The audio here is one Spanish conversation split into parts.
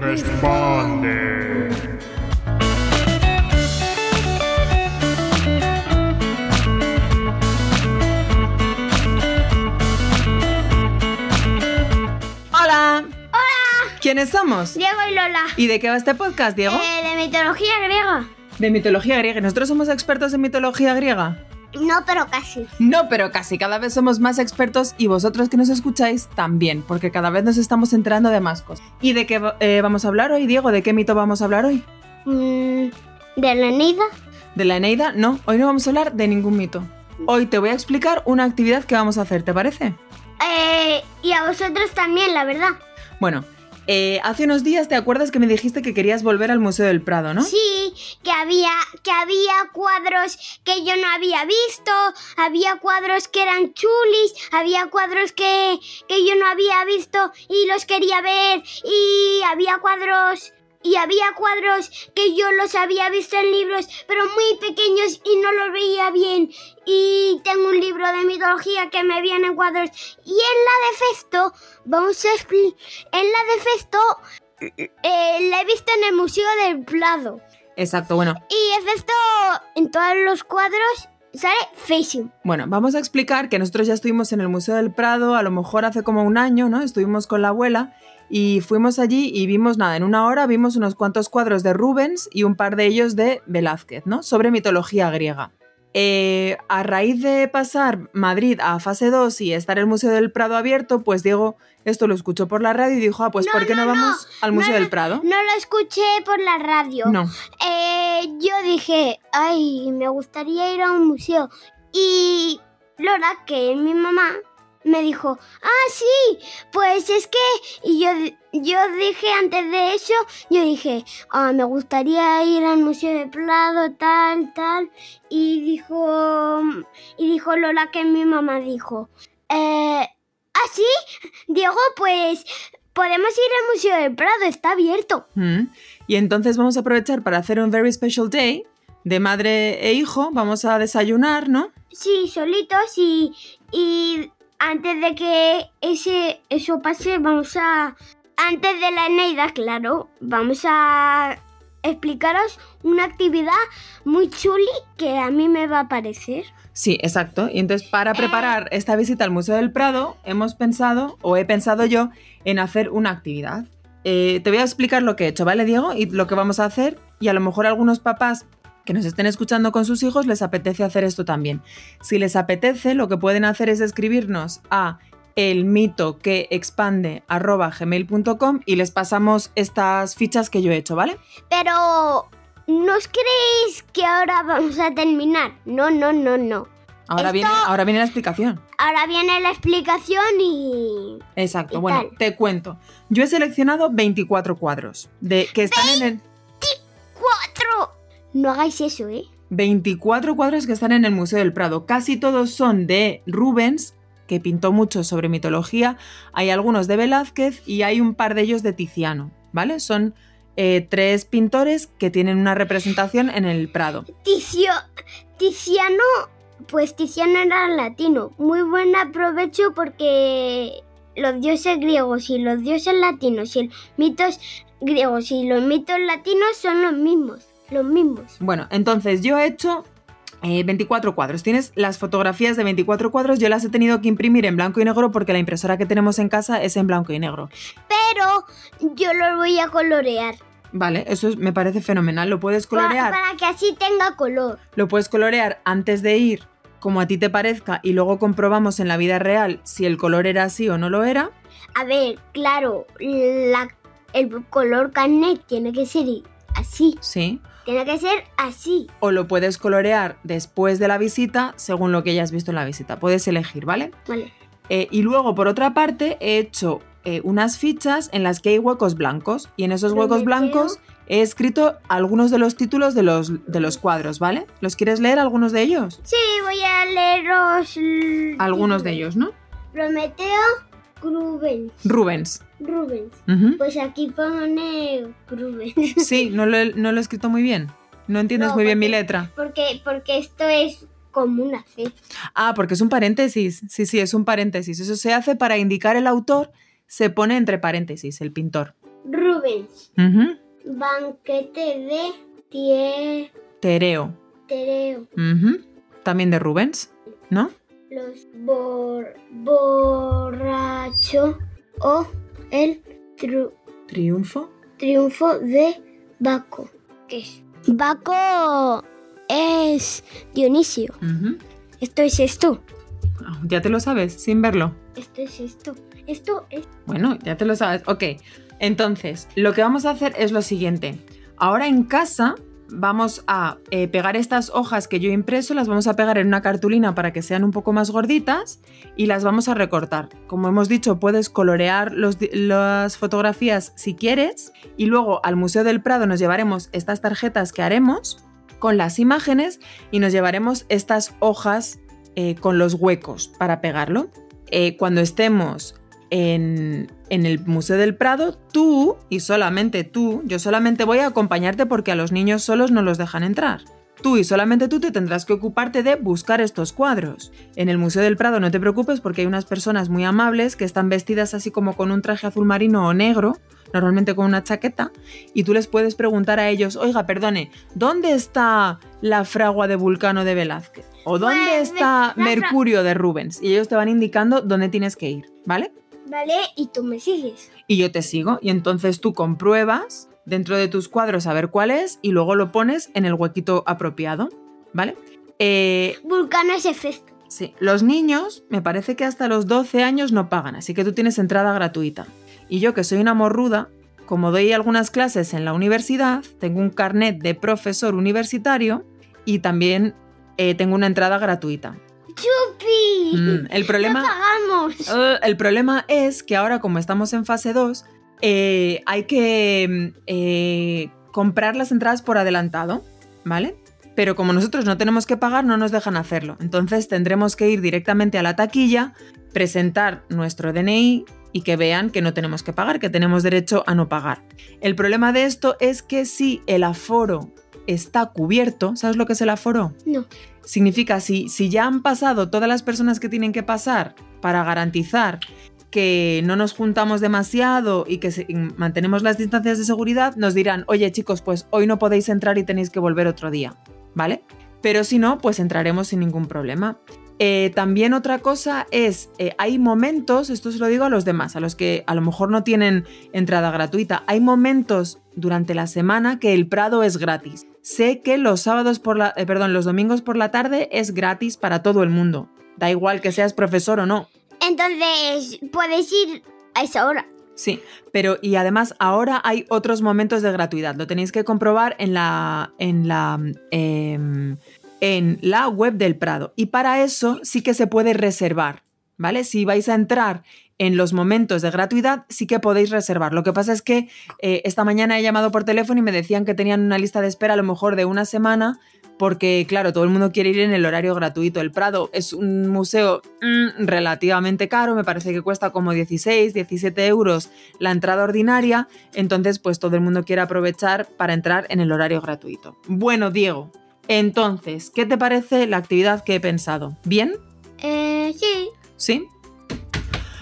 responde. Hola. Hola. ¿Quiénes somos? Diego y Lola. ¿Y de qué va este podcast, Diego? Eh, de mitología griega. De mitología griega. ¿Nosotros somos expertos en mitología griega? No, pero casi. No, pero casi. Cada vez somos más expertos y vosotros que nos escucháis también, porque cada vez nos estamos enterando de más cosas. ¿Y de qué eh, vamos a hablar hoy, Diego? ¿De qué mito vamos a hablar hoy? Mm, ¿De la Eneida? ¿De la Eneida? No, hoy no vamos a hablar de ningún mito. Hoy te voy a explicar una actividad que vamos a hacer, ¿te parece? Eh, y a vosotros también, la verdad. Bueno, eh, hace unos días te acuerdas que me dijiste que querías volver al Museo del Prado, ¿no? Sí, que había, que había cuadros que yo no había visto, había cuadros que eran chulis, había cuadros que, que yo no había visto y los quería ver, y había cuadros y había cuadros que yo los había visto en libros, pero muy pequeños y no los veía bien. Y tengo un libro de mitología que me viene en cuadros. Y en la de Festo, vamos a explicar. En la de Festo, eh, la he visto en el Museo del Prado. Exacto, bueno. Y en Festo, en todos los cuadros, sale Facing. Bueno, vamos a explicar que nosotros ya estuvimos en el Museo del Prado, a lo mejor hace como un año, ¿no? Estuvimos con la abuela y fuimos allí y vimos nada, en una hora vimos unos cuantos cuadros de Rubens y un par de ellos de Velázquez, ¿no? Sobre mitología griega. Eh, a raíz de pasar Madrid a fase 2 y estar el Museo del Prado abierto, pues Diego esto lo escuchó por la radio y dijo, ah, pues ¿por qué no, vamos al Museo del Prado? No lo escuché por la radio. No. Eh, yo dije, ay, me gustaría ir a un museo. Y Lola, que es mi mamá, me dijo, ah, sí, pues es que... Y yo, yo dije antes de eso, yo dije, ah, me gustaría ir al Museo de Prado, tal, tal. Y dijo, y dijo Lola que mi mamá dijo, eh, ah, sí, Diego, pues podemos ir al Museo del Prado, está abierto. Mm. Y entonces vamos a aprovechar para hacer un very special day de madre e hijo. Vamos a desayunar, ¿no? Sí, solitos y, y antes de que ese, eso pase, vamos a... Antes de la Eneida, claro, vamos a explicaros una actividad muy chuli que a mí me va a parecer. Sí, exacto. Y entonces para preparar esta visita al Museo del Prado hemos pensado, o he pensado yo, en hacer una actividad. Eh, te voy a explicar lo que he hecho, ¿vale, Diego? Y lo que vamos a hacer. Y a lo mejor algunos papás que nos estén escuchando con sus hijos les apetece hacer esto también. Si les apetece, lo que pueden hacer es escribirnos a el mito que expande gmail.com y les pasamos estas fichas que yo he hecho, ¿vale? Pero, ¿no os creéis que ahora vamos a terminar? No, no, no, no. Ahora, Esto- viene, ahora viene la explicación. Ahora viene la explicación y... Exacto, ¿Y bueno, tal? te cuento. Yo he seleccionado 24 cuadros de, que están en el... No hagáis eso, ¿eh? 24 cuadros que están en el Museo del Prado. Casi todos son de Rubens, que pintó mucho sobre mitología. Hay algunos de Velázquez y hay un par de ellos de Tiziano, ¿vale? Son eh, tres pintores que tienen una representación en el Prado. Ticio, Tiziano, pues Tiziano era latino. Muy buen aprovecho porque los dioses griegos y los dioses latinos y los mitos griegos y los mitos latinos son los mismos. Los mismos. Bueno, entonces yo he hecho eh, 24 cuadros. Tienes las fotografías de 24 cuadros. Yo las he tenido que imprimir en blanco y negro porque la impresora que tenemos en casa es en blanco y negro. Pero yo los voy a colorear. Vale, eso es- me parece fenomenal. Lo puedes colorear. para que así tenga color. Lo puedes colorear antes de ir, como a ti te parezca, y luego comprobamos en la vida real si el color era así o no lo era. A ver, claro, la- el color carnet tiene que ser así. Sí. Tiene que ser así. O lo puedes colorear después de la visita, según lo que hayas visto en la visita. Puedes elegir, ¿vale? Vale. Eh, y luego, por otra parte, he hecho eh, unas fichas en las que hay huecos blancos. Y en esos huecos blancos he escrito algunos de los títulos de los, de los cuadros, ¿vale? ¿Los quieres leer algunos de ellos? Sí, voy a leeros. Algunos de ellos, ¿no? Prometeo Rubens. Rubens. Rubens. Pues aquí pone Rubens. Sí, no lo, he, no lo he escrito muy bien. No entiendes No, muy bien mi letra. Porque, porque esto es como una C. Ah, porque es un paréntesis. Sí, sí, es un paréntesis. Eso se hace para indicar el autor, se pone entre paréntesis, el pintor. Rubens. Banquete de Tie- Tereo. Tereo. También de Rubens, ¿no? Los bor borracho o el tru- Triunfo. Triunfo de Baco. ¿Qué es? Baco es Dionisio. Esto es esto. Ah, Ya te lo sabes, sin verlo. Esto es esto. Esto es. Bueno, ya te lo sabes. Ok, entonces, lo que vamos a hacer es lo siguiente. Ahora en casa vamos a eh, pegar estas hojas que yo he impreso, las vamos a pegar en una cartulina para que sean un poco más gorditas y las vamos a recortar. Como hemos dicho, puedes colorear las fotografías si quieres y luego al Museo del Prado nos llevaremos estas tarjetas que haremos con las imágenes y nos llevaremos estas hojas eh, con los huecos para pegarlo. Eh, cuando estemos en, en el Museo del Prado, tú y solamente tú, yo solamente voy a acompañarte porque a los niños solos no los dejan entrar. Tú y solamente tú te tendrás que ocuparte de buscar estos cuadros. En el Museo del Prado no te preocupes porque hay unas personas muy amables que están vestidas así como con un traje azul marino o negro, normalmente con una chaqueta, y tú les puedes preguntar a ellos, oiga, perdone, ¿dónde está la fragua de Vulcano de Velázquez? ¿O dónde Pues, está Mercurio de Rubens? Y ellos te van indicando dónde tienes que ir, ¿vale? Vale, y tú me sigues. y yo te sigo. Y entonces tú compruebas dentro de tus cuadros a ver cuál es y luego lo pones en el huequito apropiado, ¿vale? Eh, Vulcano es sí, los niños me parece que hasta los 12 años no pagan, así que tú tienes entrada gratuita. Y yo que soy una morruda, como doy algunas clases en la universidad, tengo un carnet de profesor universitario y también eh, tengo una entrada gratuita. ¡Chupi! Mm, el problema... ¡No pagamos! Eh, el problema es que ahora, como estamos en fase 2, eh, hay que mm, eh, comprar las entradas por adelantado, ¿vale? Pero como nosotros no tenemos que pagar, no nos dejan hacerlo. Entonces tendremos que ir directamente a la taquilla, presentar nuestro DNI y que vean que no tenemos que pagar, que tenemos derecho a no pagar. El problema de esto es que si el aforo está cubierto, ¿sabes lo que es el aforo? No. Significa, si, si ya han pasado todas las personas que tienen que pasar para garantizar que no nos juntamos demasiado y que se- mantenemos las distancias de seguridad, nos dirán, oye chicos, pues hoy no podéis entrar y tenéis que volver otro día, ¿vale? Pero si no, pues entraremos sin ningún problema. Eh, también otra cosa es, eh, hay momentos, esto se lo digo a los demás, a los que a lo mejor no tienen entrada gratuita, hay momentos durante la semana que el Prado es gratis. Sé que los sábados por la, eh, perdón, los domingos por la tarde es gratis para todo el mundo. Da igual que seas profesor o no. Entonces, puedes ir a esa hora. Sí, pero y además ahora hay otros momentos de gratuidad. Lo tenéis que comprobar en la, en la, em, en la web del Prado. Y para eso sí que se puede reservar, ¿vale? Si vais a entrar en los momentos de gratuidad, sí que podéis reservar. Lo que pasa es que eh, esta mañana he llamado por teléfono y me decían que tenían una lista de espera a lo mejor de una semana porque, claro, todo el mundo quiere ir en el horario gratuito. El Prado es un museo mm, relativamente caro, me parece que cuesta como 16, 17 euros la entrada ordinaria, entonces pues todo el mundo quiere aprovechar para entrar en el horario gratuito. Bueno, Diego, entonces, ¿qué te parece la actividad que he pensado? ¿Bien? Eh, sí. ¿Sí?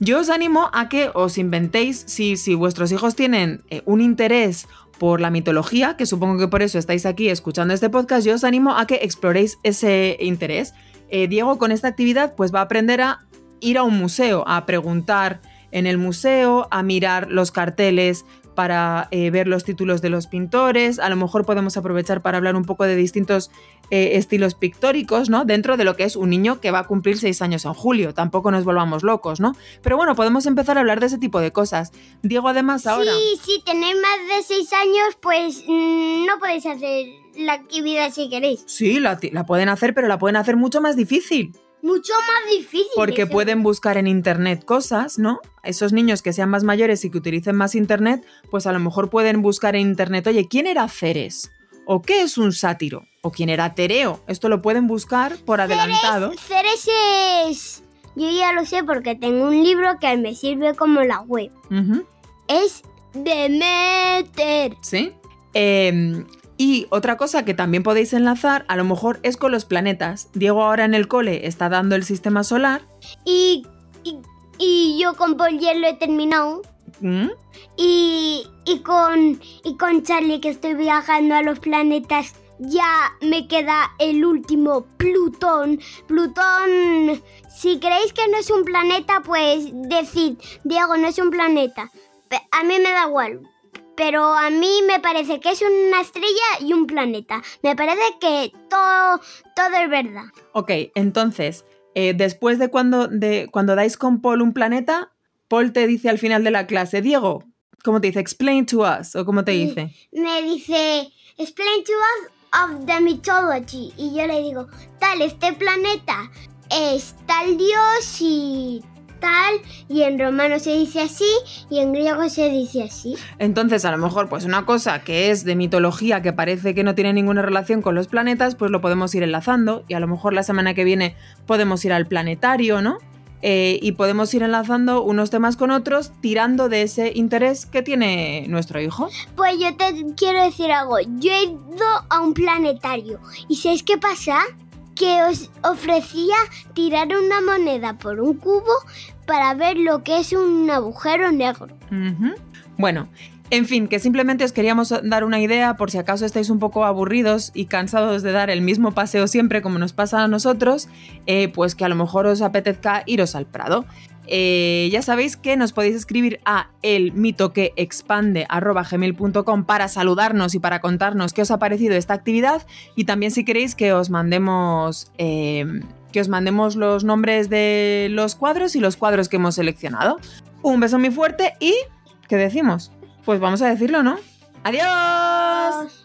Yo os animo a que os inventéis, si, si vuestros hijos tienen eh, un interés por la mitología, que supongo que por eso estáis aquí escuchando este podcast, yo os animo a que exploréis ese interés. Eh, Diego con esta actividad pues va a aprender a ir a un museo, a preguntar en el museo, a mirar los carteles para eh, ver los títulos de los pintores, a lo mejor podemos aprovechar para hablar un poco de distintos eh, estilos pictóricos, ¿no? Dentro de lo que es un niño que va a cumplir seis años en julio, tampoco nos volvamos locos, ¿no? Pero bueno, podemos empezar a hablar de ese tipo de cosas. Diego, además, ahora... Sí, si tenéis más de 6 años, pues mm, no podéis hacer la actividad si queréis. Sí, la, pueden hacer, pero la pueden hacer mucho más difícil. Mucho más difícil. Porque eso. pueden buscar en internet cosas, ¿no? Esos niños que sean más mayores y que utilicen más internet, pues a lo mejor pueden buscar en internet, oye, ¿quién era Ceres? ¿O qué es un sátiro? ¿O quién era Tereo? Esto lo pueden buscar por adelantado. Ceres es... Yo ya lo sé porque tengo un libro que me sirve como la web. Es Demeter. ¿Sí? Eh, y otra cosa que también podéis enlazar, a lo mejor es con los planetas. Diego ahora en el cole está dando el sistema solar. Y, y, y yo con ya lo he terminado. ¿Mm? Y, y, con, y con Charlie que estoy viajando a los planetas ya me queda el último Plutón. Plutón, si creéis que no es un planeta, pues decid, Diego, no es un planeta. a mí me da igual. Pero a mí me parece que es una estrella y un planeta. Me parece que todo, todo es verdad. Ok, entonces, eh, después de cuando, de cuando dais con Paul un planeta, Paul te dice al final de la clase, Diego, ¿cómo te dice? Explain to us, o cómo te Sí. dice. Me dice, explain to us of the mythology. Y yo le digo, tal, este planeta es tal dios y tal. Y en romano se dice así y en griego se dice así. Entonces, a lo mejor, pues una cosa que es de mitología, que parece que no tiene ninguna relación con los planetas, pues lo podemos ir enlazando. Y a lo mejor la semana que viene podemos ir al planetario, ¿no? Eh, y podemos ir enlazando unos temas con otros, tirando de ese interés que tiene nuestro hijo. Pues yo te quiero decir algo. Yo he ido a un planetario. ¿Y sabéis qué pasa? Que os ofrecía tirar una moneda por un cubo para ver lo que es un agujero negro. Bueno, en fin, que simplemente os queríamos dar una idea por si acaso estáis un poco aburridos y cansados de dar el mismo paseo siempre como nos pasa a nosotros, eh, pues que a lo mejor os apetezca iros al Prado. Eh, ya sabéis que nos podéis escribir a elmitoqueexpande.gmail.com para saludarnos y para contarnos qué os ha parecido esta actividad y también si queréis que os mandemos eh, que os mandemos los nombres de los cuadros y los cuadros que hemos seleccionado. Un beso muy fuerte y... ¿Qué decimos? Pues vamos a decirlo, ¿no? ¡Adiós!